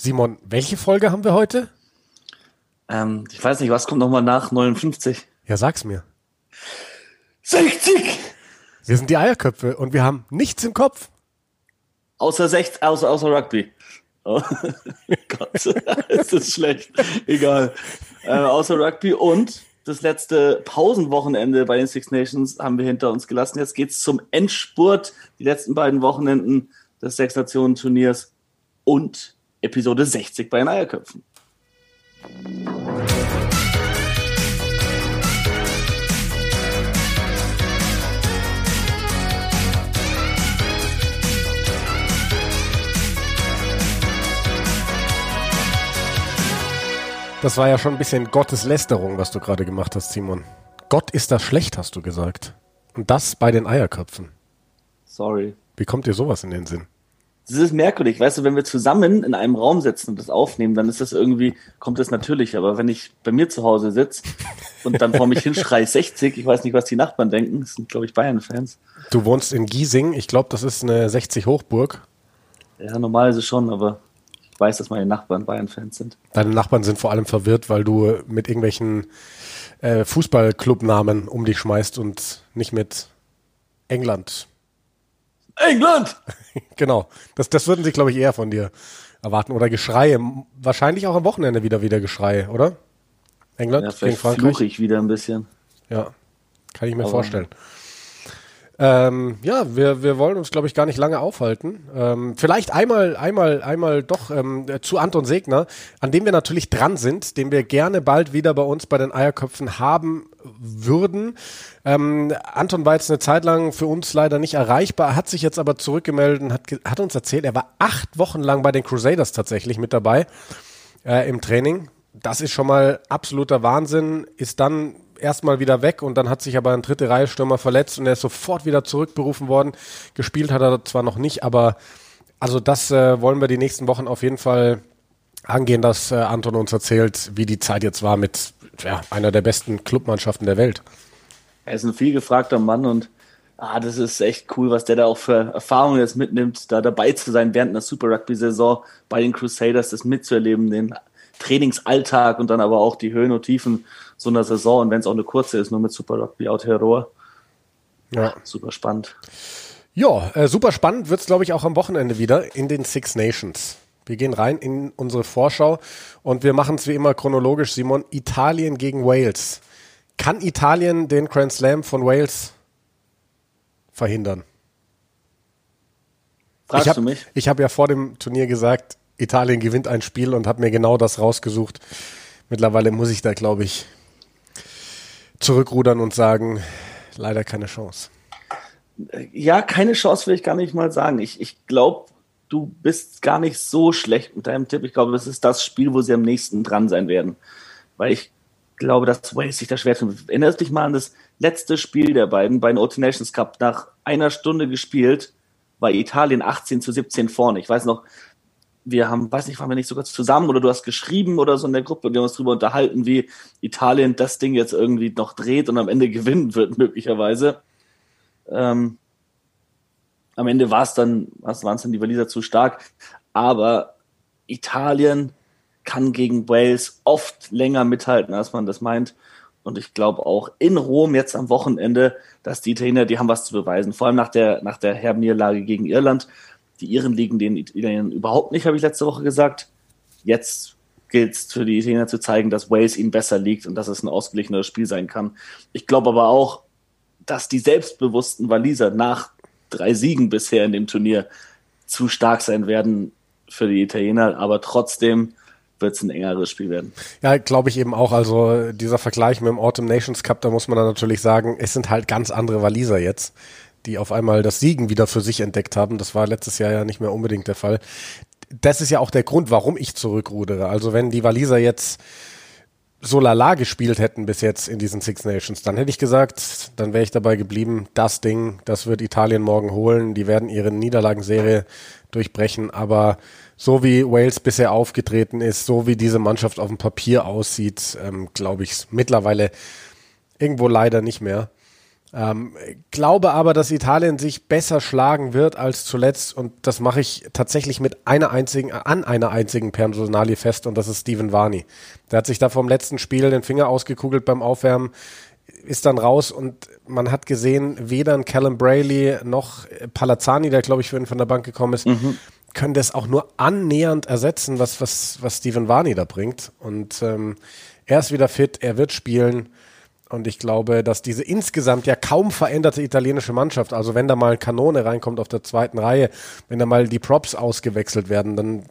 Simon, welche Folge haben wir heute? Ähm, ich weiß nicht, was kommt nochmal nach 59? Ja, sag's mir. 60! Wir sind die Eierköpfe und wir haben nichts im Kopf. Außer 60, außer, außer Rugby. Oh Gott, ist das schlecht. Egal. Äh, außer Rugby und das letzte Pausenwochenende bei den Six Nations haben wir hinter uns gelassen. Jetzt geht's zum Endspurt, die letzten beiden Wochenenden des Sechs Nationen Turniers und Episode 60 bei den Eierköpfen. Das war ja schon ein bisschen Gotteslästerung, was du gerade gemacht hast, Simon. Gott ist das schlecht, hast du gesagt. Und das bei den Eierköpfen. Sorry. Wie kommt dir sowas in den Sinn? Das ist merkwürdig, weißt du, wenn wir zusammen in einem Raum sitzen und das aufnehmen, dann ist das irgendwie, kommt das natürlich. Aber wenn ich bei mir zu Hause sitze und dann vor mich hinschrei 60, ich weiß nicht, was die Nachbarn denken, das sind, glaube ich, Bayern-Fans. Du wohnst in Giesing, ich glaube, das ist eine 60-Hochburg. Ja, normal ist es schon, aber ich weiß, dass meine Nachbarn Bayern-Fans sind. Deine Nachbarn sind vor allem verwirrt, weil du mit irgendwelchen äh, Fußballclubnamen um dich schmeißt und nicht mit England. England! genau. Das, das würden sie, glaube ich, eher von dir erwarten. Oder Geschreie. Wahrscheinlich auch am Wochenende wieder wieder Geschreie, oder? England Ja, gegen vielleicht Frankreich. fluche ich wieder ein bisschen. Ja, kann ich mir Aber- vorstellen. Ähm, ja, wir, wir wollen uns, glaube ich, gar nicht lange aufhalten. Ähm, vielleicht einmal, einmal, einmal doch ähm, zu Anton Segner, an dem wir natürlich dran sind, den wir gerne bald wieder bei uns bei den Eierköpfen haben würden. Ähm, Anton war jetzt eine Zeit lang für uns leider nicht erreichbar, hat sich jetzt aber zurückgemeldet und hat, hat uns erzählt, er war acht Wochen lang bei den Crusaders tatsächlich mit dabei äh, im Training. Das ist schon mal absoluter Wahnsinn. Ist dann erstmal wieder weg und dann hat sich aber ein dritte Reihe Stürmer verletzt und er ist sofort wieder zurückberufen worden. Gespielt hat er zwar noch nicht, aber also das äh, wollen wir die nächsten Wochen auf jeden Fall angehen, dass äh, Anton uns erzählt, wie die Zeit jetzt war mit ja, einer der besten Clubmannschaften der Welt. Er ist ein viel gefragter Mann und ah, das ist echt cool, was der da auch für Erfahrungen jetzt mitnimmt, da dabei zu sein während einer Super Rugby-Saison bei den Crusaders, das mitzuerleben, den Trainingsalltag und dann aber auch die Höhen und Tiefen so einer Saison und wenn es auch eine kurze ist, nur mit Super Rugby Aotearoa. Ja. Super spannend. Ja, äh, super spannend wird's glaube ich, auch am Wochenende wieder in den Six Nations. Wir gehen rein in unsere Vorschau und wir machen es wie immer chronologisch, Simon. Italien gegen Wales. Kann Italien den Grand Slam von Wales verhindern? Fragst ich hab, du mich? Ich habe ja vor dem Turnier gesagt, Italien gewinnt ein Spiel und habe mir genau das rausgesucht. Mittlerweile muss ich da, glaube ich, zurückrudern und sagen, leider keine Chance. Ja, keine Chance will ich gar nicht mal sagen. Ich, ich glaube, du bist gar nicht so schlecht mit deinem Tipp. Ich glaube, das ist das Spiel, wo sie am nächsten dran sein werden. Weil ich glaube, dass Wales sich da schwer tut. Erinnerst dich mal an das letzte Spiel der beiden bei den OT Nations Cup. Nach einer Stunde gespielt war Italien 18 zu 17 vorne. Ich weiß noch, wir haben, weiß nicht, waren wir nicht sogar zusammen oder du hast geschrieben oder so in der Gruppe und wir haben uns darüber unterhalten, wie Italien das Ding jetzt irgendwie noch dreht und am Ende gewinnen wird, möglicherweise. Ähm, am Ende war es dann, waren es dann die Waliser zu stark, aber Italien kann gegen Wales oft länger mithalten, als man das meint. Und ich glaube auch in Rom jetzt am Wochenende, dass die Italiener, die haben was zu beweisen. Vor allem nach der, nach der herben Niederlage gegen Irland. Die Iren liegen den Italienern überhaupt nicht, habe ich letzte Woche gesagt. Jetzt gilt es für die Italiener zu zeigen, dass Wales ihnen besser liegt und dass es ein ausgeglicheneres Spiel sein kann. Ich glaube aber auch, dass die selbstbewussten Waliser nach drei Siegen bisher in dem Turnier zu stark sein werden für die Italiener, aber trotzdem wird es ein engeres Spiel werden. Ja, glaube ich eben auch. Also dieser Vergleich mit dem Autumn Nations Cup, da muss man dann natürlich sagen, es sind halt ganz andere Waliser jetzt, die auf einmal das Siegen wieder für sich entdeckt haben. Das war letztes Jahr ja nicht mehr unbedingt der Fall. Das ist ja auch der Grund, warum ich zurückrudere. Also wenn die Waliser jetzt so lala gespielt hätten bis jetzt in diesen Six Nations, dann hätte ich gesagt, dann wäre ich dabei geblieben, das Ding, das wird Italien morgen holen, die werden ihre Niederlagenserie durchbrechen, aber so wie Wales bisher aufgetreten ist, so wie diese Mannschaft auf dem Papier aussieht, ähm, glaube ich mittlerweile irgendwo leider nicht mehr. Ähm, glaube aber, dass Italien sich besser schlagen wird als zuletzt und das mache ich tatsächlich mit einer einzigen, an einer einzigen Personalie fest und das ist Steven Varney. Der hat sich da vom letzten Spiel den Finger ausgekugelt beim Aufwärmen, ist dann raus und man hat gesehen, weder ein Callum Brayley noch Palazzani, der glaube ich für ihn von der Bank gekommen ist, mhm. können das auch nur annähernd ersetzen, was, was, was Steven Varney da bringt und ähm, er ist wieder fit, er wird spielen und ich glaube, dass diese insgesamt ja kaum veränderte italienische Mannschaft, also wenn da mal Kanone reinkommt auf der zweiten Reihe, wenn da mal die Props ausgewechselt werden, dann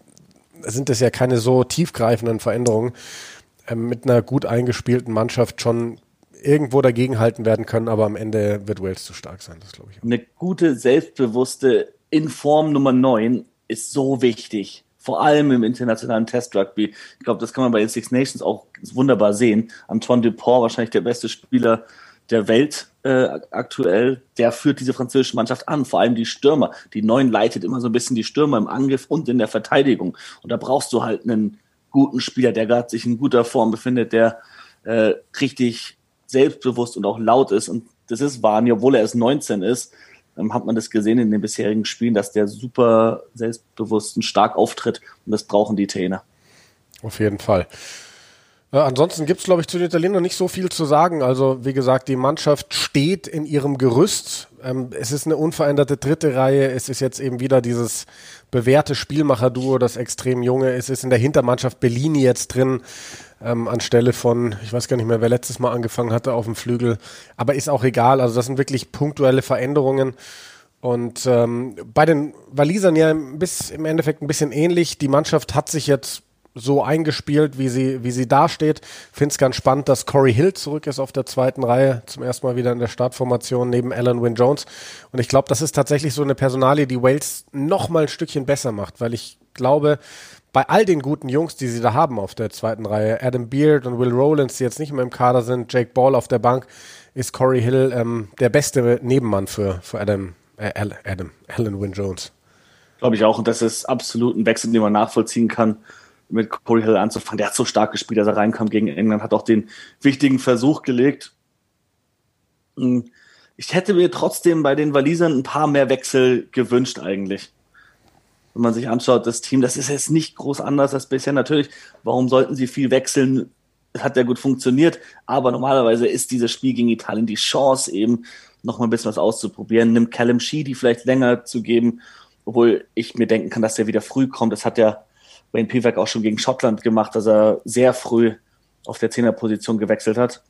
sind das ja keine so tiefgreifenden Veränderungen, äh, mit einer gut eingespielten Mannschaft schon irgendwo dagegenhalten werden können, aber am Ende wird Wales zu stark sein, das glaube ich. Auch. Eine gute, selbstbewusste Inform Nummer 9 ist so wichtig vor allem im internationalen Test Rugby. Ich glaube, das kann man bei den Six Nations auch wunderbar sehen. Antoine Dupont, wahrscheinlich der beste Spieler der Welt äh, aktuell, der führt diese französische Mannschaft an, vor allem die Stürmer. Die Neuen leitet immer so ein bisschen die Stürmer im Angriff und in der Verteidigung. Und da brauchst du halt einen guten Spieler, der gerade sich in guter Form befindet, der äh, richtig selbstbewusst und auch laut ist. Und das ist Wani, obwohl er erst 19 ist, ähm, hat man das gesehen in den bisherigen Spielen, dass der super selbstbewusst und stark auftritt und das brauchen die Trainer. Auf jeden Fall. Äh, ansonsten gibt es, glaube ich, zu den Italienern nicht so viel zu sagen. Also, wie gesagt, die Mannschaft steht in ihrem Gerüst. Ähm, es ist eine unveränderte dritte Reihe. Es ist jetzt eben wieder dieses bewährte Spielmacher-Duo, das extrem junge. Es ist in der Hintermannschaft Bellini jetzt drin ähm, anstelle von, ich weiß gar nicht mehr, wer letztes Mal angefangen hatte auf dem Flügel, aber ist auch egal. Also das sind wirklich punktuelle Veränderungen. Und ähm, bei den Walisern ja bis, im Endeffekt ein bisschen ähnlich. Die Mannschaft hat sich jetzt so eingespielt, wie sie, wie sie dasteht. Finde es ganz spannend, dass Corey Hill zurück ist auf der zweiten Reihe, zum ersten Mal wieder in der Startformation neben Alan Wynne Jones. Und ich glaube, das ist tatsächlich so eine Personalie, die Wales noch mal ein Stückchen besser macht, weil ich glaube, bei all den guten Jungs, die sie da haben auf der zweiten Reihe, Adam Beard und Will Rowlands, die jetzt nicht mehr im Kader sind, Jake Ball auf der Bank, ist Corey Hill ähm, der beste Nebenmann für, für Adam, äh, Adam, Alan Wynne Jones. Glaube ich auch. Und das ist absolut ein Wechsel, den man nachvollziehen kann, mit Corey Hill anzufangen. Der hat so stark gespielt, als er reinkam gegen England, hat auch den wichtigen Versuch gelegt. Hm, ich hätte mir trotzdem bei den Walisern ein paar mehr Wechsel gewünscht eigentlich wenn man sich anschaut, das Team, das ist jetzt nicht groß anders als bisher. Natürlich, warum sollten sie viel wechseln? Hat ja gut funktioniert, aber normalerweise ist dieses Spiel gegen Italien die Chance eben, noch mal ein bisschen was auszuprobieren, nimmt Callum Sheedy vielleicht länger zu geben, obwohl ich mir denken kann, dass der wieder früh kommt. Das hat ja Wayne Pivak auch schon gegen Schottland gemacht, dass er sehr früh auf der Zehnerposition gewechselt hat.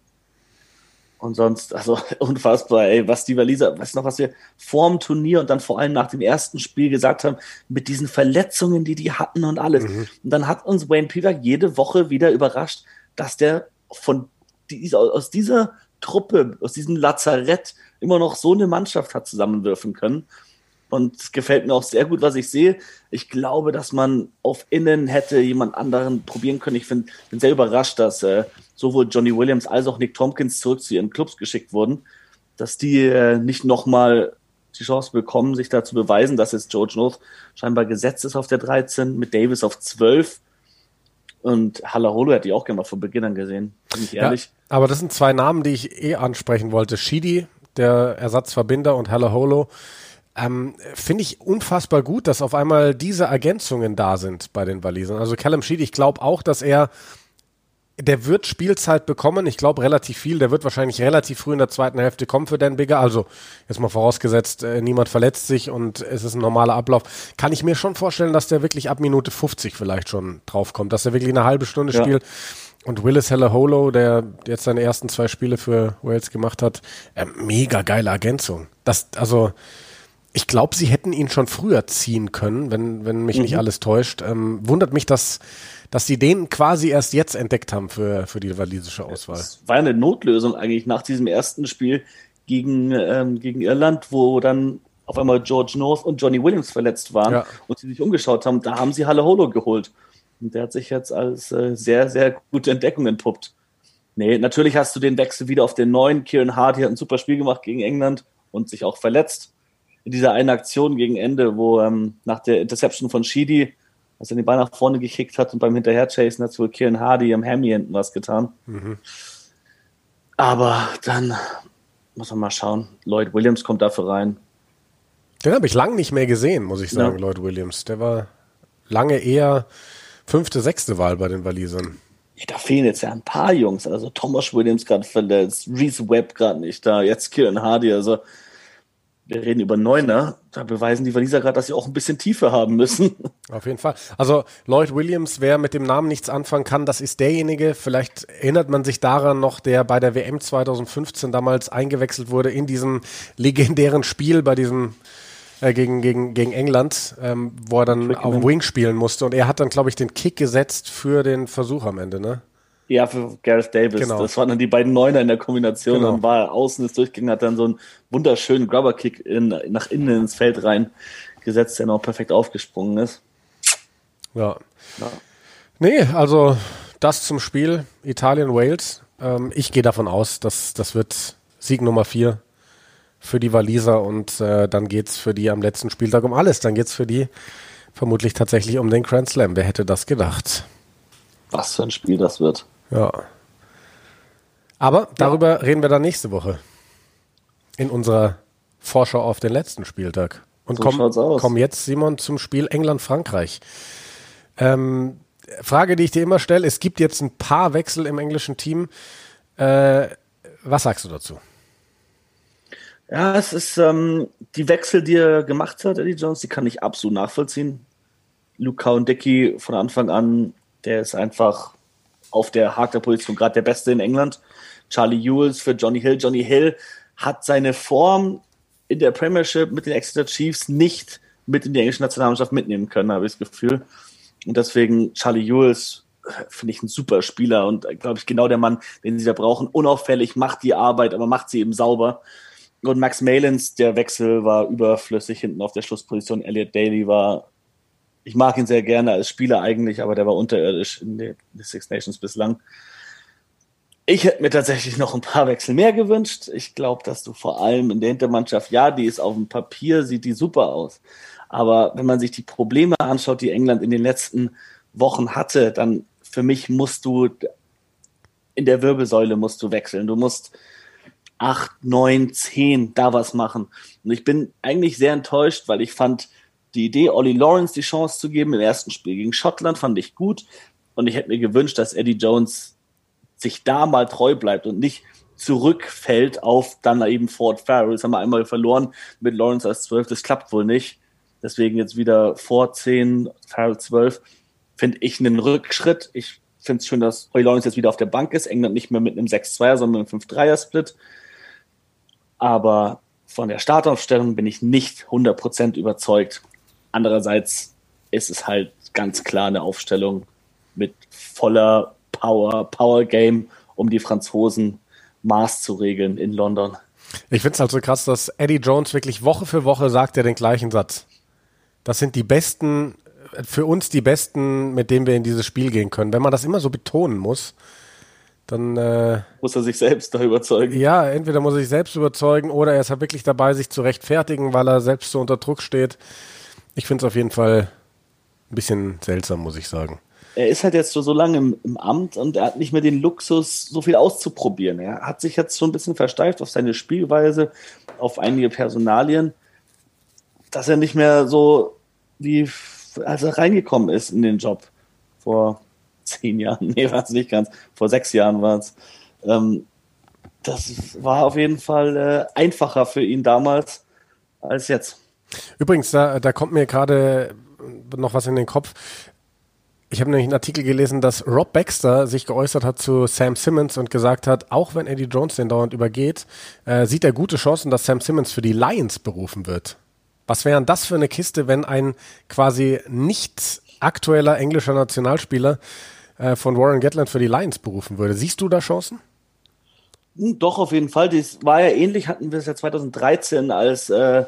Und sonst, also unfassbar, ey, was die Waliser, weißt du noch, was wir vor dem Turnier und dann vor allem nach dem ersten Spiel gesagt haben, mit diesen Verletzungen, die die hatten und alles. Mhm. Und dann hat uns Wayne Pivak jede Woche wieder überrascht, dass der von dieser, aus dieser Truppe, aus diesem Lazarett immer noch so eine Mannschaft hat zusammenwürfen können. Und es gefällt mir auch sehr gut, was ich sehe. Ich glaube, dass man auf Innen hätte jemand anderen probieren können. Ich find, bin sehr überrascht, dass äh, sowohl Johnny Williams als auch Nick Tompkins zurück zu ihren Clubs geschickt wurden, dass die äh, nicht nochmal die Chance bekommen, sich da zu beweisen, dass jetzt George North scheinbar gesetzt ist auf der 13, mit Davis auf 12. Und Halaholo hätte ich auch gerne mal von Beginn an gesehen, bin ich ehrlich. Ja, aber das sind zwei Namen, die ich eh ansprechen wollte. Shidi, der Ersatzverbinder, und Halaholo. Ähm, Finde ich unfassbar gut, dass auf einmal diese Ergänzungen da sind bei den Walisern. Also Callum Sheedy, ich glaube auch, dass er der wird Spielzeit bekommen, ich glaube relativ viel, der wird wahrscheinlich relativ früh in der zweiten Hälfte kommen für Dan Bigger, also jetzt mal vorausgesetzt, äh, niemand verletzt sich und es ist ein normaler Ablauf, kann ich mir schon vorstellen, dass der wirklich ab Minute 50 vielleicht schon draufkommt, dass er wirklich eine halbe Stunde ja. spielt und Willis Holo, der jetzt seine ersten zwei Spiele für Wales gemacht hat, äh, mega geile Ergänzung. Das, also, ich glaube, sie hätten ihn schon früher ziehen können, wenn, wenn mich mhm. nicht alles täuscht. Ähm, wundert mich, dass, dass sie den quasi erst jetzt entdeckt haben für, für die walisische Auswahl. Das war eine Notlösung eigentlich nach diesem ersten Spiel gegen, ähm, gegen Irland, wo dann auf einmal George North und Johnny Williams verletzt waren ja. und sie sich umgeschaut haben. Da haben sie Halle Holo geholt. Und der hat sich jetzt als äh, sehr, sehr gute Entdeckung entpuppt. Nee, natürlich hast du den Wechsel wieder auf den neuen. Kieran Hardy hat ein super Spiel gemacht gegen England und sich auch verletzt in dieser einen Aktion gegen Ende, wo ähm, nach der Interception von Sheedy, als er den Ball nach vorne gekickt hat und beim Hinterherchasen hat wohl Kieran Hardy am Hammy hinten was getan. Mhm. Aber dann muss man mal schauen. Lloyd Williams kommt dafür rein. Den habe ich lange nicht mehr gesehen, muss ich sagen, ja. Lloyd Williams. Der war lange eher fünfte, sechste Wahl bei den Walisern. Ja, da fehlen jetzt ja ein paar Jungs. Also Thomas Williams gerade verletzt, Reese Webb gerade nicht da, jetzt Kieran Hardy. Also wir reden über Neuner, da beweisen die Waliser gerade, dass sie auch ein bisschen Tiefe haben müssen. Auf jeden Fall. Also Lloyd Williams, wer mit dem Namen nichts anfangen kann, das ist derjenige, vielleicht erinnert man sich daran noch, der bei der WM 2015 damals eingewechselt wurde in diesem legendären Spiel bei diesem äh, gegen, gegen, gegen England, ähm, wo er dann auf dem Wing spielen musste und er hat dann, glaube ich, den Kick gesetzt für den Versuch am Ende, ne? Ja, für Gareth Davis. Genau. Das waren dann die beiden Neuner in der Kombination. Genau. Dann war er außen ist durchgegangen, hat dann so einen wunderschönen Grubber-Kick in, nach innen ins Feld rein gesetzt, der noch perfekt aufgesprungen ist. Ja. ja. Nee, also das zum Spiel Italien-Wales. Ähm, ich gehe davon aus, dass das wird Sieg Nummer vier für die Waliser und äh, dann geht's für die am letzten Spieltag um alles. Dann geht's für die vermutlich tatsächlich um den Grand Slam. Wer hätte das gedacht? Was für ein Spiel das wird. Ja. Aber darüber ja. reden wir dann nächste Woche. In unserer Vorschau auf den letzten Spieltag. Und so kommen komm jetzt, Simon, zum Spiel England-Frankreich. Ähm, Frage, die ich dir immer stelle: Es gibt jetzt ein paar Wechsel im englischen Team. Äh, was sagst du dazu? Ja, es ist ähm, die Wechsel, die er gemacht hat, Eddie Jones, die kann ich absolut nachvollziehen. Luca und Dicky von Anfang an, der ist einfach auf der Haker-Position gerade der Beste in England. Charlie Ewells für Johnny Hill. Johnny Hill hat seine Form in der Premiership mit den Exeter Chiefs nicht mit in die englische Nationalmannschaft mitnehmen können, habe ich das Gefühl. Und deswegen Charlie Ewells finde ich ein super Spieler und glaube ich genau der Mann, den sie da brauchen. Unauffällig, macht die Arbeit, aber macht sie eben sauber. Und Max Malins, der Wechsel war überflüssig hinten auf der Schlussposition. Elliot Daly war, ich mag ihn sehr gerne als Spieler eigentlich, aber der war unterirdisch in den Six Nations bislang. Ich hätte mir tatsächlich noch ein paar Wechsel mehr gewünscht. Ich glaube, dass du vor allem in der Hintermannschaft, ja, die ist auf dem Papier, sieht die super aus. Aber wenn man sich die Probleme anschaut, die England in den letzten Wochen hatte, dann für mich musst du in der Wirbelsäule musst du wechseln. Du musst acht, neun, zehn da was machen. Und ich bin eigentlich sehr enttäuscht, weil ich fand die Idee, Ollie Lawrence die Chance zu geben im ersten Spiel gegen Schottland, fand ich gut. Und ich hätte mir gewünscht, dass Eddie Jones sich da mal treu bleibt und nicht zurückfällt auf dann eben Ford Farrell. Das haben wir einmal verloren mit Lawrence als 12. Das klappt wohl nicht. Deswegen jetzt wieder vor 10, Farrell 12. Finde ich einen Rückschritt. Ich finde es schön, dass Ollie Lawrence jetzt wieder auf der Bank ist. England nicht mehr mit einem 6-2er, sondern einem 5-3er-Split. Aber von der Startaufstellung bin ich nicht 100% überzeugt. Andererseits ist es halt ganz klar eine Aufstellung mit voller Power, Power Game, um die Franzosen Maß zu regeln in London. Ich finde es halt so krass, dass Eddie Jones wirklich Woche für Woche sagt er den gleichen Satz. Das sind die besten, für uns die besten, mit denen wir in dieses Spiel gehen können. Wenn man das immer so betonen muss, dann äh, muss er sich selbst da überzeugen. Ja, entweder muss er sich selbst überzeugen oder er ist halt wirklich dabei, sich zu rechtfertigen, weil er selbst so unter Druck steht. Ich finde es auf jeden Fall ein bisschen seltsam, muss ich sagen. Er ist halt jetzt so, so lange im, im, Amt und er hat nicht mehr den Luxus, so viel auszuprobieren. Er hat sich jetzt so ein bisschen versteift auf seine Spielweise, auf einige Personalien, dass er nicht mehr so wie als er reingekommen ist in den Job vor zehn Jahren, nee, war es nicht ganz, vor sechs Jahren war es. Ähm, das war auf jeden Fall äh, einfacher für ihn damals als jetzt. Übrigens, da, da kommt mir gerade noch was in den Kopf. Ich habe nämlich einen Artikel gelesen, dass Rob Baxter sich geäußert hat zu Sam Simmons und gesagt hat, auch wenn Eddie Jones den dauernd übergeht, äh, sieht er gute Chancen, dass Sam Simmons für die Lions berufen wird. Was wäre das für eine Kiste, wenn ein quasi nicht aktueller englischer Nationalspieler äh, von Warren Gatland für die Lions berufen würde. Siehst du da Chancen? Hm, doch, auf jeden Fall. Das war ja ähnlich, hatten wir es ja 2013, als äh,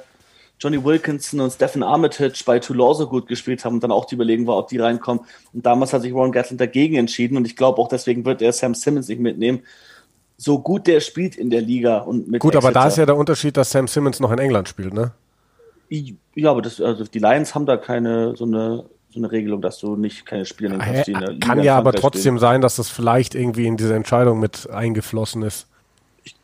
Johnny Wilkinson und Stephen Armitage bei Toulon so gut gespielt haben und dann auch die Überlegung war, ob die reinkommen. Und damals hat sich Warren Gatland dagegen entschieden und ich glaube auch deswegen wird er Sam Simmons nicht mitnehmen. So gut der spielt in der Liga und mit Gut, Exeter. aber da ist ja der Unterschied, dass Sam Simmons noch in England spielt, ne? Ja, aber das, also die Lions haben da keine so eine so eine Regelung, dass du nicht keine Spieler nehmen kannst, die in der Kann ja aber trotzdem spielen. sein, dass das vielleicht irgendwie in diese Entscheidung mit eingeflossen ist.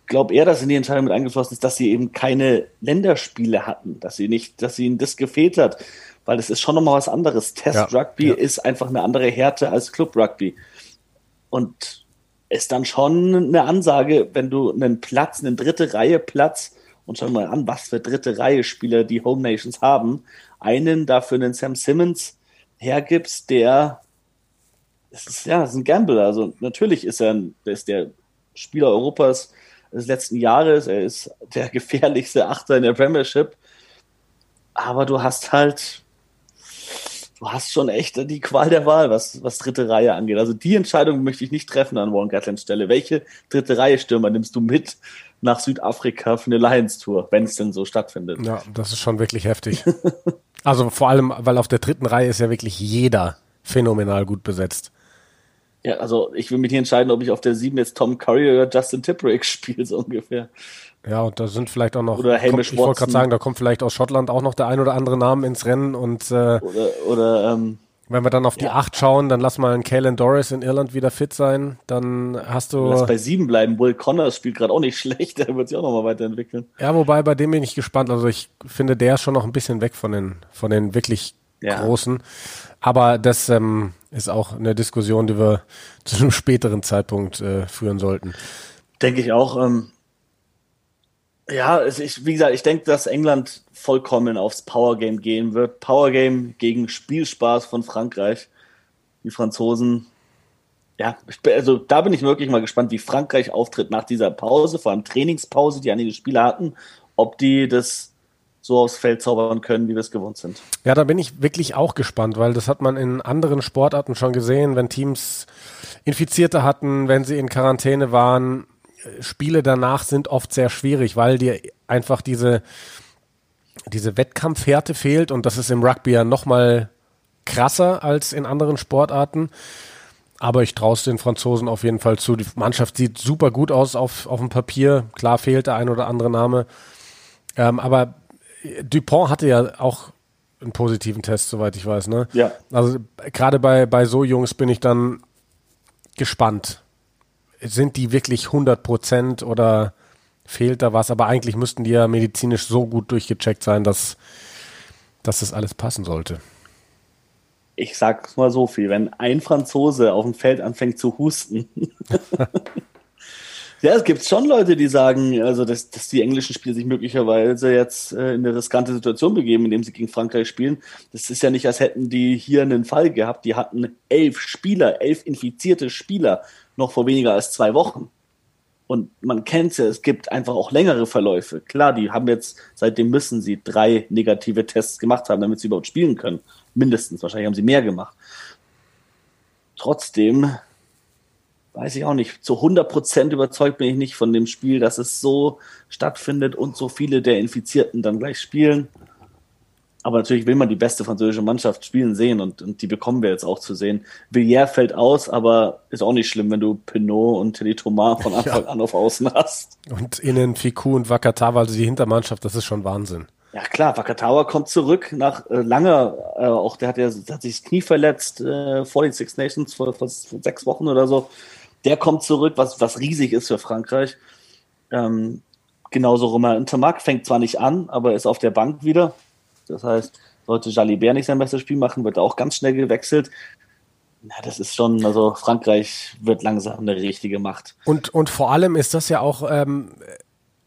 Glaube eher, dass in die Entscheidung mit eingeflossen ist, dass sie eben keine Länderspiele hatten, dass sie nicht, dass ihnen das gefehlt hat, weil das ist schon nochmal was anderes. Test Rugby ja, ja. ist einfach eine andere Härte als Club Rugby. Und ist dann schon eine Ansage, wenn du einen Platz, einen dritte Reihe Platz und schau mal an, was für dritte Reihe Spieler die Home Nations haben, einen dafür einen Sam Simmons hergibst, der ist ja ist ein Gamble. Also natürlich ist er ein, der ist der Spieler Europas des letzten Jahres. Er ist der gefährlichste Achter in der Premiership. Aber du hast halt, du hast schon echt die Qual der Wahl, was, was dritte Reihe angeht. Also die Entscheidung möchte ich nicht treffen an Warren Gatlands Stelle. Welche dritte Reihe Stürmer nimmst du mit nach Südafrika für eine Lions Tour, wenn es denn so stattfindet? Ja, das ist schon wirklich heftig. also vor allem, weil auf der dritten Reihe ist ja wirklich jeder phänomenal gut besetzt. Ja, also ich will mich nicht entscheiden, ob ich auf der 7 jetzt Tom Curry oder Justin Tipperick spiele, so ungefähr. Ja, und da sind vielleicht auch noch. Oder Hamish kommt, Ich wollte gerade sagen, da kommt vielleicht aus Schottland auch noch der ein oder andere Name ins Rennen und äh, oder, oder ähm, wenn wir dann auf die ja. 8 schauen, dann lass mal einen Kalen Doris in Irland wieder fit sein. Dann hast du. Lass bei 7 bleiben. Will Connors spielt gerade auch nicht schlecht. Der wird sich auch nochmal weiterentwickeln. Ja, wobei bei dem bin ich gespannt. Also ich finde, der ist schon noch ein bisschen weg von den, von den wirklich ja. großen. Aber das ähm, ist auch eine Diskussion, die wir zu einem späteren Zeitpunkt äh, führen sollten. Denke ich auch. Ähm, ja, es, ich, wie gesagt, ich denke, dass England vollkommen aufs Power Game gehen wird. Power Game gegen Spielspaß von Frankreich. Die Franzosen, ja, also da bin ich wirklich mal gespannt, wie Frankreich auftritt nach dieser Pause, vor allem Trainingspause, die einige Spieler hatten, ob die das so aufs Feld zaubern können, wie wir es gewohnt sind. Ja, da bin ich wirklich auch gespannt, weil das hat man in anderen Sportarten schon gesehen, wenn Teams Infizierte hatten, wenn sie in Quarantäne waren. Spiele danach sind oft sehr schwierig, weil dir einfach diese, diese Wettkampfhärte fehlt und das ist im Rugby ja nochmal krasser als in anderen Sportarten. Aber ich traue es den Franzosen auf jeden Fall zu. Die Mannschaft sieht super gut aus auf, auf dem Papier. Klar fehlt der ein oder andere Name. Ähm, aber Dupont hatte ja auch einen positiven Test, soweit ich weiß, ne? Ja. Also gerade bei, bei so Jungs bin ich dann gespannt. Sind die wirklich 100 Prozent oder fehlt da was? Aber eigentlich müssten die ja medizinisch so gut durchgecheckt sein, dass, dass das alles passen sollte. Ich sag's mal so viel, wenn ein Franzose auf dem Feld anfängt zu husten, Ja, es gibt schon Leute, die sagen, also dass, dass die englischen Spieler sich möglicherweise jetzt äh, in eine riskante Situation begeben, indem sie gegen Frankreich spielen. Das ist ja nicht, als hätten die hier einen Fall gehabt. Die hatten elf Spieler, elf infizierte Spieler noch vor weniger als zwei Wochen. Und man kennt es ja, es gibt einfach auch längere Verläufe. Klar, die haben jetzt, seitdem müssen sie drei negative Tests gemacht haben, damit sie überhaupt spielen können. Mindestens, wahrscheinlich haben sie mehr gemacht. Trotzdem weiß ich auch nicht, zu 100 Prozent überzeugt bin ich nicht von dem Spiel, dass es so stattfindet und so viele der Infizierten dann gleich spielen. Aber natürlich will man die beste französische Mannschaft spielen sehen und, und die bekommen wir jetzt auch zu sehen. Villiers fällt aus, aber ist auch nicht schlimm, wenn du Pinot und Teddy Thomas von Anfang ja. an auf Außen hast. Und innen Fiku und Wakatawa, also die Hintermannschaft, das ist schon Wahnsinn. Ja klar, Wakatawa kommt zurück nach äh, langer, äh, auch der hat ja hat sich das Knie verletzt äh, vor den Six Nations vor, vor, vor sechs Wochen oder so der kommt zurück, was, was riesig ist für Frankreich. Ähm, genauso Romain Intermark fängt zwar nicht an, aber ist auf der Bank wieder. Das heißt, sollte Jalibert nicht sein bestes Spiel machen, wird er auch ganz schnell gewechselt. Ja, das ist schon, also Frankreich wird langsam eine richtige Macht. Und, und vor allem ist das ja auch, ähm,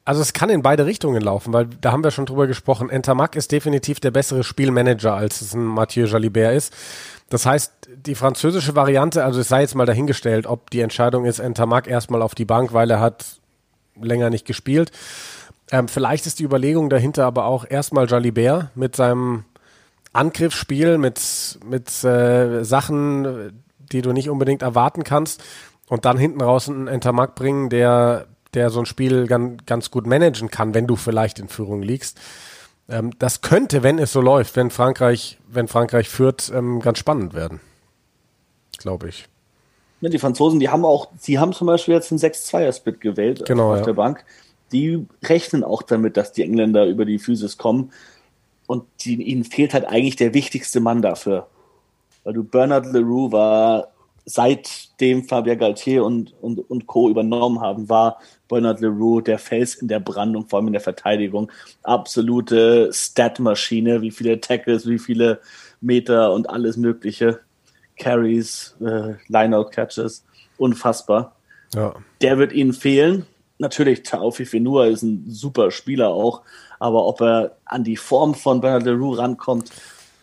also es kann in beide Richtungen laufen, weil da haben wir schon drüber gesprochen. Entermac ist definitiv der bessere Spielmanager, als es ein Mathieu Jalibert ist. Das heißt, die französische Variante, also es sei jetzt mal dahingestellt, ob die Entscheidung ist, Entermac erstmal auf die Bank, weil er hat länger nicht gespielt. Ähm, vielleicht ist die Überlegung dahinter aber auch erstmal Jalibert mit seinem Angriffsspiel, mit, mit äh, Sachen, die du nicht unbedingt erwarten kannst und dann hinten raus einen Entermac bringen, der, der so ein Spiel ganz, ganz gut managen kann, wenn du vielleicht in Führung liegst. Ähm, das könnte, wenn es so läuft, wenn Frankreich, wenn Frankreich führt, ähm, ganz spannend werden. Glaube ich. Ja, die Franzosen, die haben auch, sie haben zum Beispiel jetzt einen 6-2er-Split gewählt genau, auf ja. der Bank. Die rechnen auch damit, dass die Engländer über die Physis kommen. Und die, ihnen fehlt halt eigentlich der wichtigste Mann dafür. Weil du Bernard Leroux war seitdem Fabien Galtier und, und, und Co. übernommen haben, war Bernard Leroux der Fels in der Brandung, vor allem in der Verteidigung. Absolute Stat-Maschine, wie viele Tackles, wie viele Meter und alles Mögliche. Carries, äh, Lineout-Catches, unfassbar. Ja. Der wird ihnen fehlen. Natürlich, Taofi Fenua ist ein super Spieler auch, aber ob er an die Form von Bernard Leroux rankommt,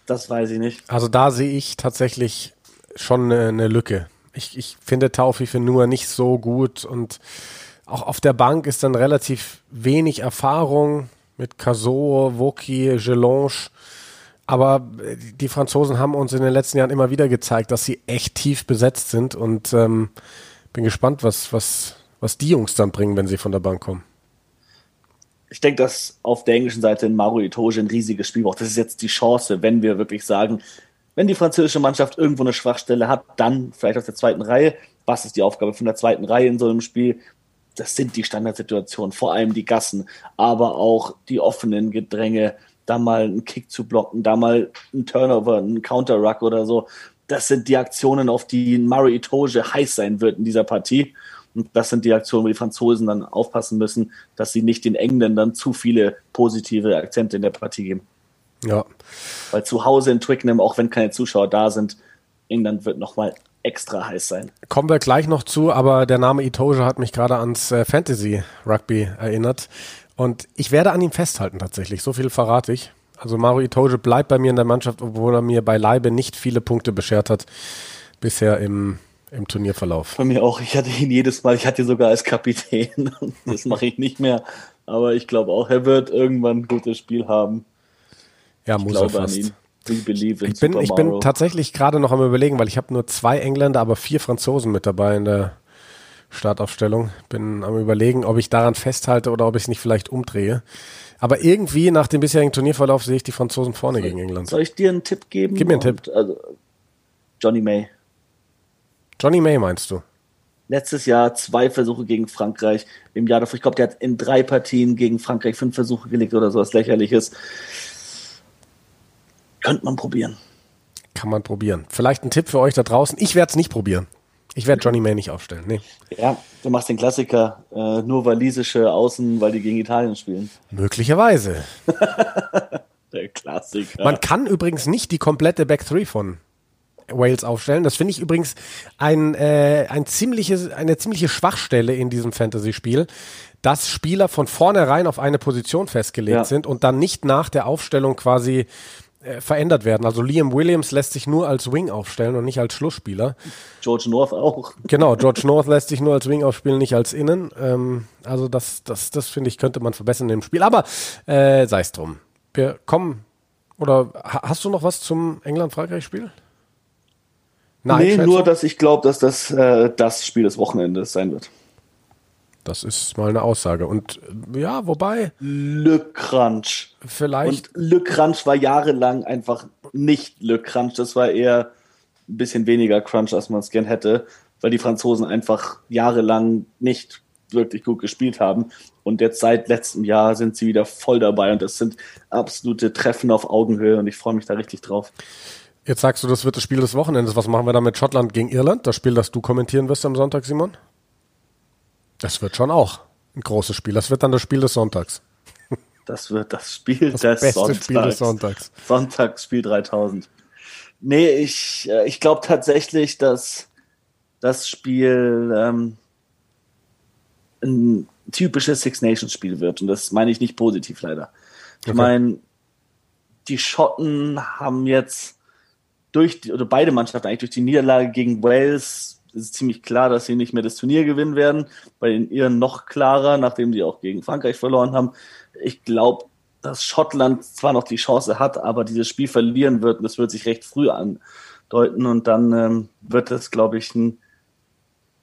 das weiß ich nicht. Also da sehe ich tatsächlich schon eine, Lücke. Ich, ich finde Taufi für nur nicht so gut und auch auf der Bank ist dann relativ wenig Erfahrung mit Cazot, Woki, Gelange. Aber die Franzosen haben uns in den letzten Jahren immer wieder gezeigt, dass sie echt tief besetzt sind und ähm, bin gespannt, was, was, was die Jungs dann bringen, wenn sie von der Bank kommen. Ich denke, dass auf der englischen Seite in Maru Itoge ein riesiges Spiel braucht. Das ist jetzt die Chance, wenn wir wirklich sagen, wenn die französische Mannschaft irgendwo eine Schwachstelle hat, dann vielleicht aus der zweiten Reihe. Was ist die Aufgabe von der zweiten Reihe in so einem Spiel? Das sind die Standardsituationen, vor allem die Gassen, aber auch die offenen Gedränge, da mal einen Kick zu blocken, da mal ein Turnover, ein Counter-Ruck oder so. Das sind die Aktionen, auf die Murray Itoge heiß sein wird in dieser Partie. Und das sind die Aktionen, wo die Franzosen dann aufpassen müssen, dass sie nicht den Engländern zu viele positive Akzente in der Partie geben. Ja. Weil zu Hause in Twickenham, auch wenn keine Zuschauer da sind, England wird nochmal extra heiß sein. Kommen wir gleich noch zu, aber der Name Itoja hat mich gerade ans äh, Fantasy Rugby erinnert. Und ich werde an ihm festhalten tatsächlich. So viel verrate ich. Also Mario Itoje bleibt bei mir in der Mannschaft, obwohl er mir beileibe nicht viele Punkte beschert hat bisher im, im Turnierverlauf. Bei mir auch. Ich hatte ihn jedes Mal. Ich hatte ihn sogar als Kapitän. Das mache ich nicht mehr. Aber ich glaube auch, er wird irgendwann ein gutes Spiel haben. Ja, muss er fast. ich bin, ich bin tatsächlich gerade noch am überlegen, weil ich habe nur zwei Engländer, aber vier Franzosen mit dabei in der Startaufstellung. Bin am überlegen, ob ich daran festhalte oder ob ich es nicht vielleicht umdrehe. Aber irgendwie nach dem bisherigen Turnierverlauf sehe ich die Franzosen vorne soll, gegen England. Soll ich dir einen Tipp geben? Gib mir einen Tipp. Also, Johnny May. Johnny May meinst du? Letztes Jahr zwei Versuche gegen Frankreich. Im Jahr davor, ich glaube, der hat in drei Partien gegen Frankreich fünf Versuche gelegt oder so was lächerliches. Könnte man probieren. Kann man probieren. Vielleicht ein Tipp für euch da draußen. Ich werde es nicht probieren. Ich werde Johnny May nicht aufstellen. Nee. Ja, du machst den Klassiker. Äh, nur walisische Außen, weil die gegen Italien spielen. Möglicherweise. Der Klassiker. Man kann übrigens nicht die komplette Back 3 von Wales aufstellen. Das finde ich übrigens ein, äh, ein ziemliches, eine ziemliche Schwachstelle in diesem Fantasy-Spiel, dass Spieler von vornherein auf eine Position festgelegt ja. sind und dann nicht nach der Aufstellung quasi äh, verändert werden. Also Liam Williams lässt sich nur als Wing aufstellen und nicht als Schlussspieler. George North auch. Genau, George North lässt sich nur als Wing aufspielen, nicht als Innen. Ähm, also das, das, das finde ich, könnte man verbessern im Spiel. Aber äh, sei es drum. Wir kommen. Oder hast du noch was zum England-Frankreich-Spiel? Nein, nee, nur, dass ich glaube, dass das äh, das Spiel des Wochenendes sein wird. Das ist mal eine Aussage. Und ja, wobei. Le Crunch. Vielleicht. Und Le Crunch war jahrelang einfach nicht Le Crunch. Das war eher ein bisschen weniger Crunch, als man es gern hätte, weil die Franzosen einfach jahrelang nicht wirklich gut gespielt haben. Und jetzt seit letztem Jahr sind sie wieder voll dabei und das sind absolute Treffen auf Augenhöhe und ich freue mich da richtig drauf. Jetzt sagst du, das wird das Spiel des Wochenendes. Was machen wir da mit Schottland gegen Irland? Das Spiel, das du kommentieren wirst am Sonntag, Simon? Das wird schon auch ein großes Spiel. Das wird dann das Spiel des Sonntags. Das wird das Spiel das des beste Sonntags. Spiel des Sonntags. Sonntagsspiel 3000. Nee, ich, äh, ich glaube tatsächlich, dass das Spiel ähm, ein typisches Six Nations Spiel wird. Und das meine ich nicht positiv leider. Ich okay. meine, die Schotten haben jetzt durch die, oder beide Mannschaften eigentlich durch die Niederlage gegen Wales ist ziemlich klar, dass sie nicht mehr das Turnier gewinnen werden. Bei den Iren noch klarer, nachdem sie auch gegen Frankreich verloren haben. Ich glaube, dass Schottland zwar noch die Chance hat, aber dieses Spiel verlieren wird und das wird sich recht früh andeuten und dann ähm, wird es, glaube ich, ein,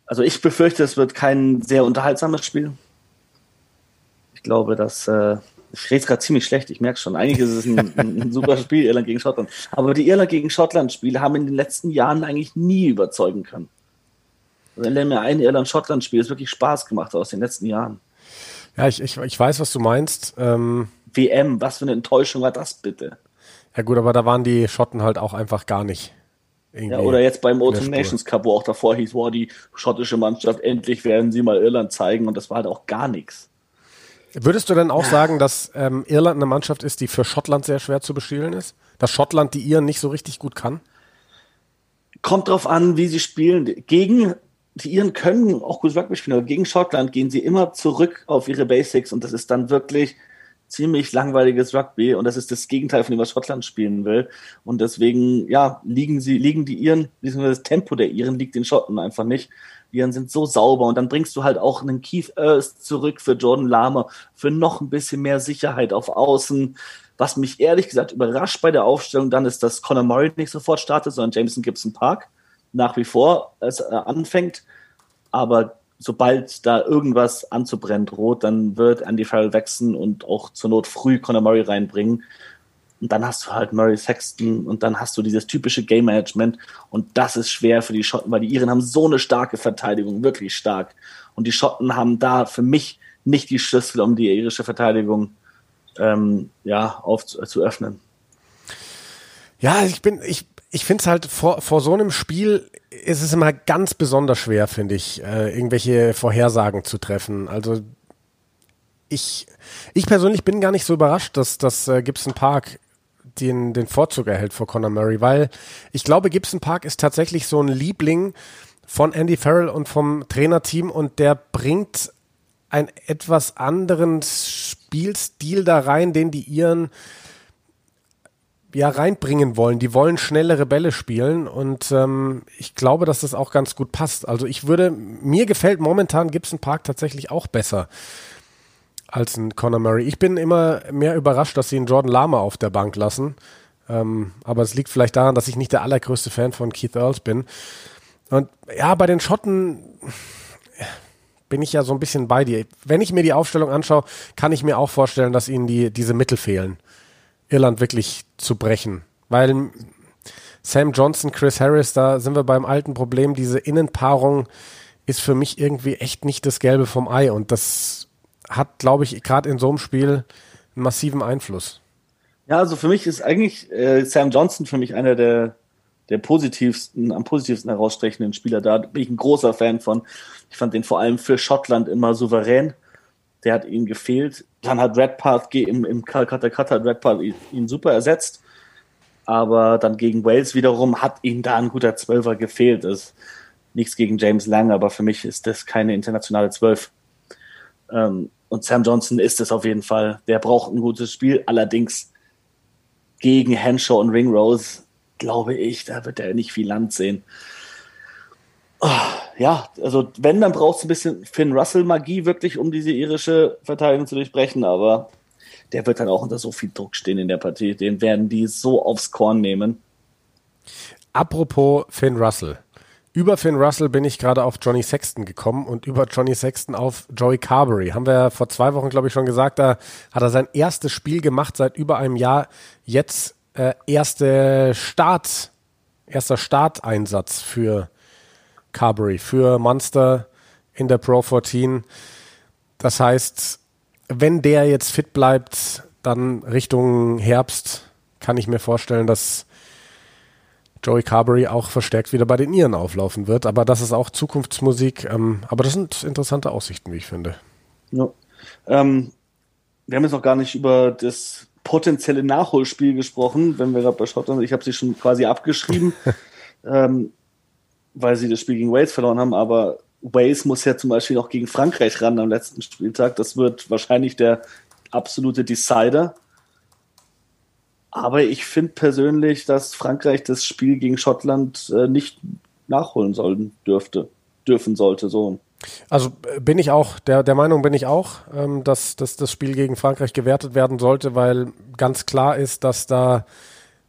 also ich befürchte, es wird kein sehr unterhaltsames Spiel. Ich glaube, dass äh, ich rede gerade ziemlich schlecht, ich merke schon. Eigentlich ist es ein, ein super Spiel, Irland gegen Schottland. Aber die Irland gegen Schottland-Spiele haben in den letzten Jahren eigentlich nie überzeugen können. Wenn der mir ein Irland-Schottland-Spiel ist wirklich Spaß gemacht aus den letzten Jahren. Ja, ich, ich, ich weiß, was du meinst. Ähm, WM, was für eine Enttäuschung war das bitte? Ja gut, aber da waren die Schotten halt auch einfach gar nicht Ja, oder jetzt beim Autumn Nations Cup, wo auch davor hieß, wow, die schottische Mannschaft, endlich werden sie mal Irland zeigen und das war halt auch gar nichts. Würdest du denn auch sagen, dass ähm, Irland eine Mannschaft ist, die für Schottland sehr schwer zu bespielen ist? Dass Schottland die Iren nicht so richtig gut kann? Kommt drauf an, wie sie spielen. Gegen die Iren können auch gut Rugby spielen, aber gegen Schottland gehen sie immer zurück auf ihre Basics und das ist dann wirklich ziemlich langweiliges Rugby und das ist das Gegenteil von dem, was Schottland spielen will. Und deswegen, ja, liegen sie, liegen die Iren, das Tempo der Iren liegt den Schotten einfach nicht. Die Iren sind so sauber und dann bringst du halt auch einen Keith Earth zurück für Jordan Lahmer, für noch ein bisschen mehr Sicherheit auf Außen. Was mich ehrlich gesagt überrascht bei der Aufstellung dann ist, dass Conor Murray nicht sofort startet, sondern Jameson Gibson Park nach wie vor es äh, anfängt. Aber sobald da irgendwas anzubrennen droht, dann wird Andy Farrell wechseln und auch zur Not früh Conor Murray reinbringen. Und dann hast du halt Murray Sexton und dann hast du dieses typische Game Management. Und das ist schwer für die Schotten, weil die Iren haben so eine starke Verteidigung, wirklich stark. Und die Schotten haben da für mich nicht die Schlüssel, um die irische Verteidigung ähm, ja, auf, zu öffnen. Ja, ich bin, ich, ich finde es halt vor, vor so einem Spiel ist es immer ganz besonders schwer, finde ich, äh, irgendwelche Vorhersagen zu treffen. Also ich, ich persönlich bin gar nicht so überrascht, dass, dass äh, Gibson Park den, den Vorzug erhält vor Conor Murray, weil ich glaube, Gibson Park ist tatsächlich so ein Liebling von Andy Farrell und vom Trainerteam und der bringt einen etwas anderen Spielstil da rein, den die Iren ja reinbringen wollen. Die wollen schnellere Bälle spielen und ähm, ich glaube, dass das auch ganz gut passt. Also ich würde, mir gefällt momentan Gibson Park tatsächlich auch besser als ein Conor Murray. Ich bin immer mehr überrascht, dass sie einen Jordan Lama auf der Bank lassen. Ähm, aber es liegt vielleicht daran, dass ich nicht der allergrößte Fan von Keith Earls bin. Und ja, bei den Schotten bin ich ja so ein bisschen bei dir. Wenn ich mir die Aufstellung anschaue, kann ich mir auch vorstellen, dass ihnen die, diese Mittel fehlen. Irland wirklich zu brechen. Weil Sam Johnson, Chris Harris, da sind wir beim alten Problem, diese Innenpaarung ist für mich irgendwie echt nicht das Gelbe vom Ei. Und das hat, glaube ich, gerade in so einem Spiel einen massiven Einfluss. Ja, also für mich ist eigentlich äh, Sam Johnson für mich einer der, der positivsten, am positivsten herausstechenden Spieler. Da bin ich ein großer Fan von. Ich fand den vor allem für Schottland immer souverän der hat ihm gefehlt. Dann hat Redpath im, im Calcutta Cut hat Redpath ihn super ersetzt. Aber dann gegen Wales wiederum hat ihm da ein guter Zwölfer gefehlt. Das ist nichts gegen James Lang, aber für mich ist das keine internationale Zwölf. Ähm, und Sam Johnson ist es auf jeden Fall. Der braucht ein gutes Spiel. Allerdings gegen Henshaw und Ringrose, glaube ich, da wird er nicht viel Land sehen. Oh, ja, also wenn, dann braucht es ein bisschen Finn Russell-Magie wirklich, um diese irische Verteidigung zu durchbrechen, aber der wird dann auch unter so viel Druck stehen in der Partie. Den werden die so aufs Korn nehmen. Apropos Finn Russell. Über Finn Russell bin ich gerade auf Johnny Sexton gekommen und über Johnny Sexton auf Joey Carberry. Haben wir vor zwei Wochen, glaube ich, schon gesagt, da hat er sein erstes Spiel gemacht seit über einem Jahr. Jetzt äh, erste Start, erster Starteinsatz für Carberry für Monster in der Pro 14. Das heißt, wenn der jetzt fit bleibt, dann Richtung Herbst kann ich mir vorstellen, dass Joey Carberry auch verstärkt wieder bei den Iren auflaufen wird. Aber das ist auch Zukunftsmusik. Ähm, aber das sind interessante Aussichten, wie ich finde. Ja. Ähm, wir haben jetzt noch gar nicht über das potenzielle Nachholspiel gesprochen, wenn wir gerade bei Schottland sind. Ich habe sie schon quasi abgeschrieben. ähm, weil sie das Spiel gegen Wales verloren haben, aber Wales muss ja zum Beispiel noch gegen Frankreich ran am letzten Spieltag. Das wird wahrscheinlich der absolute Decider. Aber ich finde persönlich, dass Frankreich das Spiel gegen Schottland äh, nicht nachholen sollen dürfte, dürfen sollte. So. Also äh, bin ich auch, der, der Meinung bin ich auch, ähm, dass, dass das Spiel gegen Frankreich gewertet werden sollte, weil ganz klar ist, dass da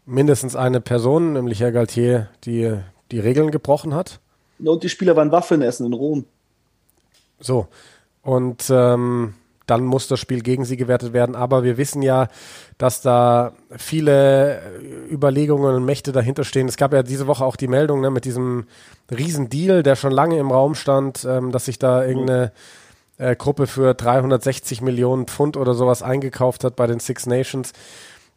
mindestens eine Person, nämlich Herr Galtier, die die Regeln gebrochen hat. Und die Spieler waren Waffeln essen in Rom. So. Und ähm, dann muss das Spiel gegen sie gewertet werden. Aber wir wissen ja, dass da viele Überlegungen und Mächte dahinter stehen. Es gab ja diese Woche auch die Meldung ne, mit diesem Riesendeal, der schon lange im Raum stand, ähm, dass sich da irgendeine äh, Gruppe für 360 Millionen Pfund oder sowas eingekauft hat bei den Six Nations.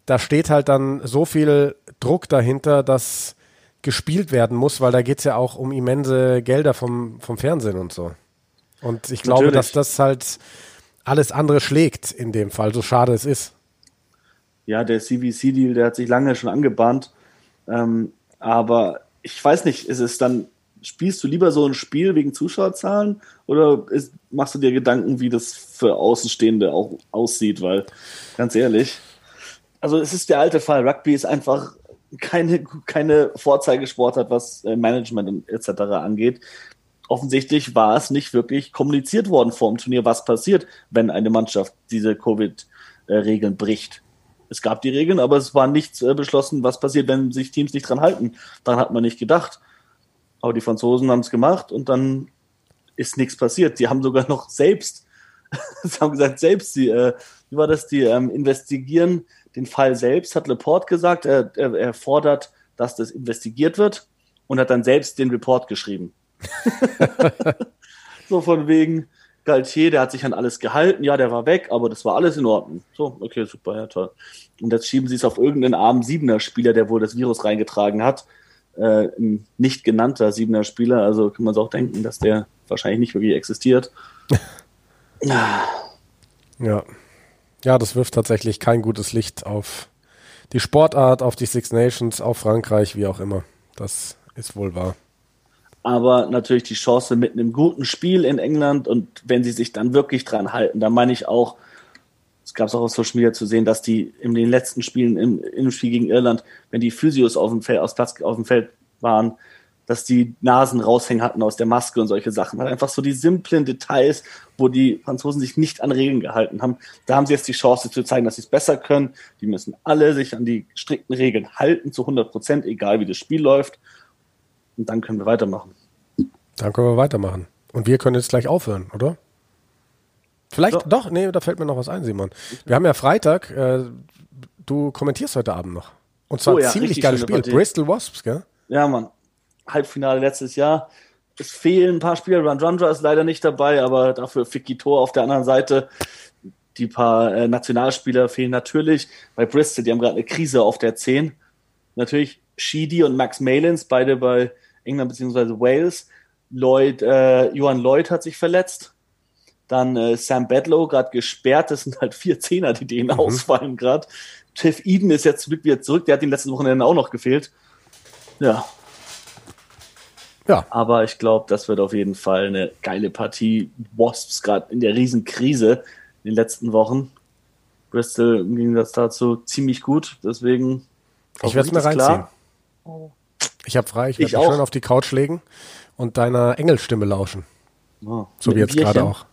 Da steht halt dann so viel Druck dahinter, dass gespielt werden muss, weil da geht es ja auch um immense Gelder vom, vom Fernsehen und so. Und ich glaube, Natürlich. dass das halt alles andere schlägt in dem Fall, so schade es ist. Ja, der CVC-Deal, der hat sich lange schon angebahnt. Ähm, aber ich weiß nicht, ist es dann, spielst du lieber so ein Spiel wegen Zuschauerzahlen oder ist, machst du dir Gedanken, wie das für Außenstehende auch aussieht? Weil, ganz ehrlich, also es ist der alte Fall. Rugby ist einfach keine, keine Vorzeigesportart, was äh, Management etc. angeht. Offensichtlich war es nicht wirklich kommuniziert worden vor dem Turnier, was passiert, wenn eine Mannschaft diese Covid-Regeln bricht. Es gab die Regeln, aber es war nichts äh, beschlossen, was passiert, wenn sich Teams nicht dran halten. Daran hat man nicht gedacht. Aber die Franzosen haben es gemacht und dann ist nichts passiert. Die haben sogar noch selbst, sie haben gesagt, selbst, sie, äh, wie war das, die ähm, investigieren den Fall selbst, hat Laporte gesagt, er, er, er fordert, dass das investigiert wird und hat dann selbst den Report geschrieben. so von wegen, Galtier, der hat sich an alles gehalten, ja, der war weg, aber das war alles in Ordnung. So, okay, super, ja, toll. Und jetzt schieben sie es auf irgendeinen armen Siebener-Spieler, der wohl das Virus reingetragen hat. Äh, ein nicht genannter Siebener-Spieler, also kann man sich auch denken, dass der wahrscheinlich nicht wirklich existiert. ja. Ja, das wirft tatsächlich kein gutes Licht auf die Sportart, auf die Six Nations, auf Frankreich, wie auch immer. Das ist wohl wahr aber natürlich die Chance mit einem guten Spiel in England und wenn sie sich dann wirklich dran halten, da meine ich auch, es gab es auch auf Social Media zu sehen, dass die in den letzten Spielen im, im Spiel gegen Irland, wenn die Physios auf dem Feld, aus Platz auf dem Feld waren, dass die Nasen raushängen hatten aus der Maske und solche Sachen. Halt einfach so die simplen Details, wo die Franzosen sich nicht an Regeln gehalten haben. Da haben sie jetzt die Chance zu zeigen, dass sie es besser können. Die müssen alle sich an die strikten Regeln halten, zu 100 Prozent, egal wie das Spiel läuft. Und dann können wir weitermachen. Dann können wir weitermachen. Und wir können jetzt gleich aufhören, oder? Vielleicht, so. doch, nee, da fällt mir noch was ein, Simon. Wir haben ja Freitag, äh, du kommentierst heute Abend noch. Und zwar oh, ja, ziemlich geiles Spiel. Partie. Bristol Wasps, gell? Ja, Mann. Halbfinale letztes Jahr. Es fehlen ein paar Spieler. Randrandra ist leider nicht dabei, aber dafür Fiki Tor auf der anderen Seite. Die paar äh, Nationalspieler fehlen natürlich. Bei Bristol, die haben gerade eine Krise auf der 10. Natürlich Sheedy und Max Malins, beide bei England bzw. Wales. Lloyd, äh, Johann Lloyd hat sich verletzt. Dann äh, Sam Bedlow gerade gesperrt. Das sind halt vier Zehner, die denen mhm. ausfallen gerade. Tiff Eden ist jetzt wieder zurück. Der hat den letzten Wochenende auch noch gefehlt. Ja. Ja. Aber ich glaube, das wird auf jeden Fall eine geile Partie. Wasps gerade in der Riesenkrise in den letzten Wochen. Bristol ging das dazu ziemlich gut. Deswegen. Ich werde es mir reinziehen. Klar. Ich habe frei, ich werde mich schön auf die Couch legen und deiner Engelstimme lauschen. Oh, so wie jetzt gerade auch.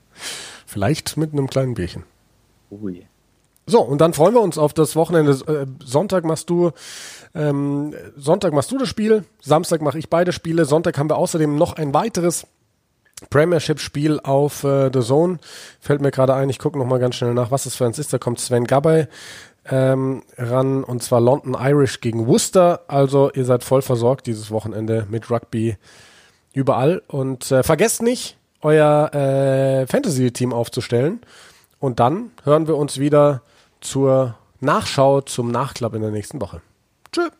Vielleicht mit einem kleinen Bierchen. Ui. So, und dann freuen wir uns auf das Wochenende. Äh, Sonntag machst du ähm, Sonntag machst du das Spiel, Samstag mache ich beide Spiele. Sonntag haben wir außerdem noch ein weiteres Premiership-Spiel auf äh, The Zone. Fällt mir gerade ein, ich gucke nochmal ganz schnell nach, was das für eins ist. Da kommt Sven Gabay ähm, ran und zwar London Irish gegen Worcester. Also ihr seid voll versorgt dieses Wochenende mit Rugby überall. Und äh, vergesst nicht, euer äh, Fantasy-Team aufzustellen. Und dann hören wir uns wieder zur Nachschau, zum Nachklapp in der nächsten Woche. Tschüss.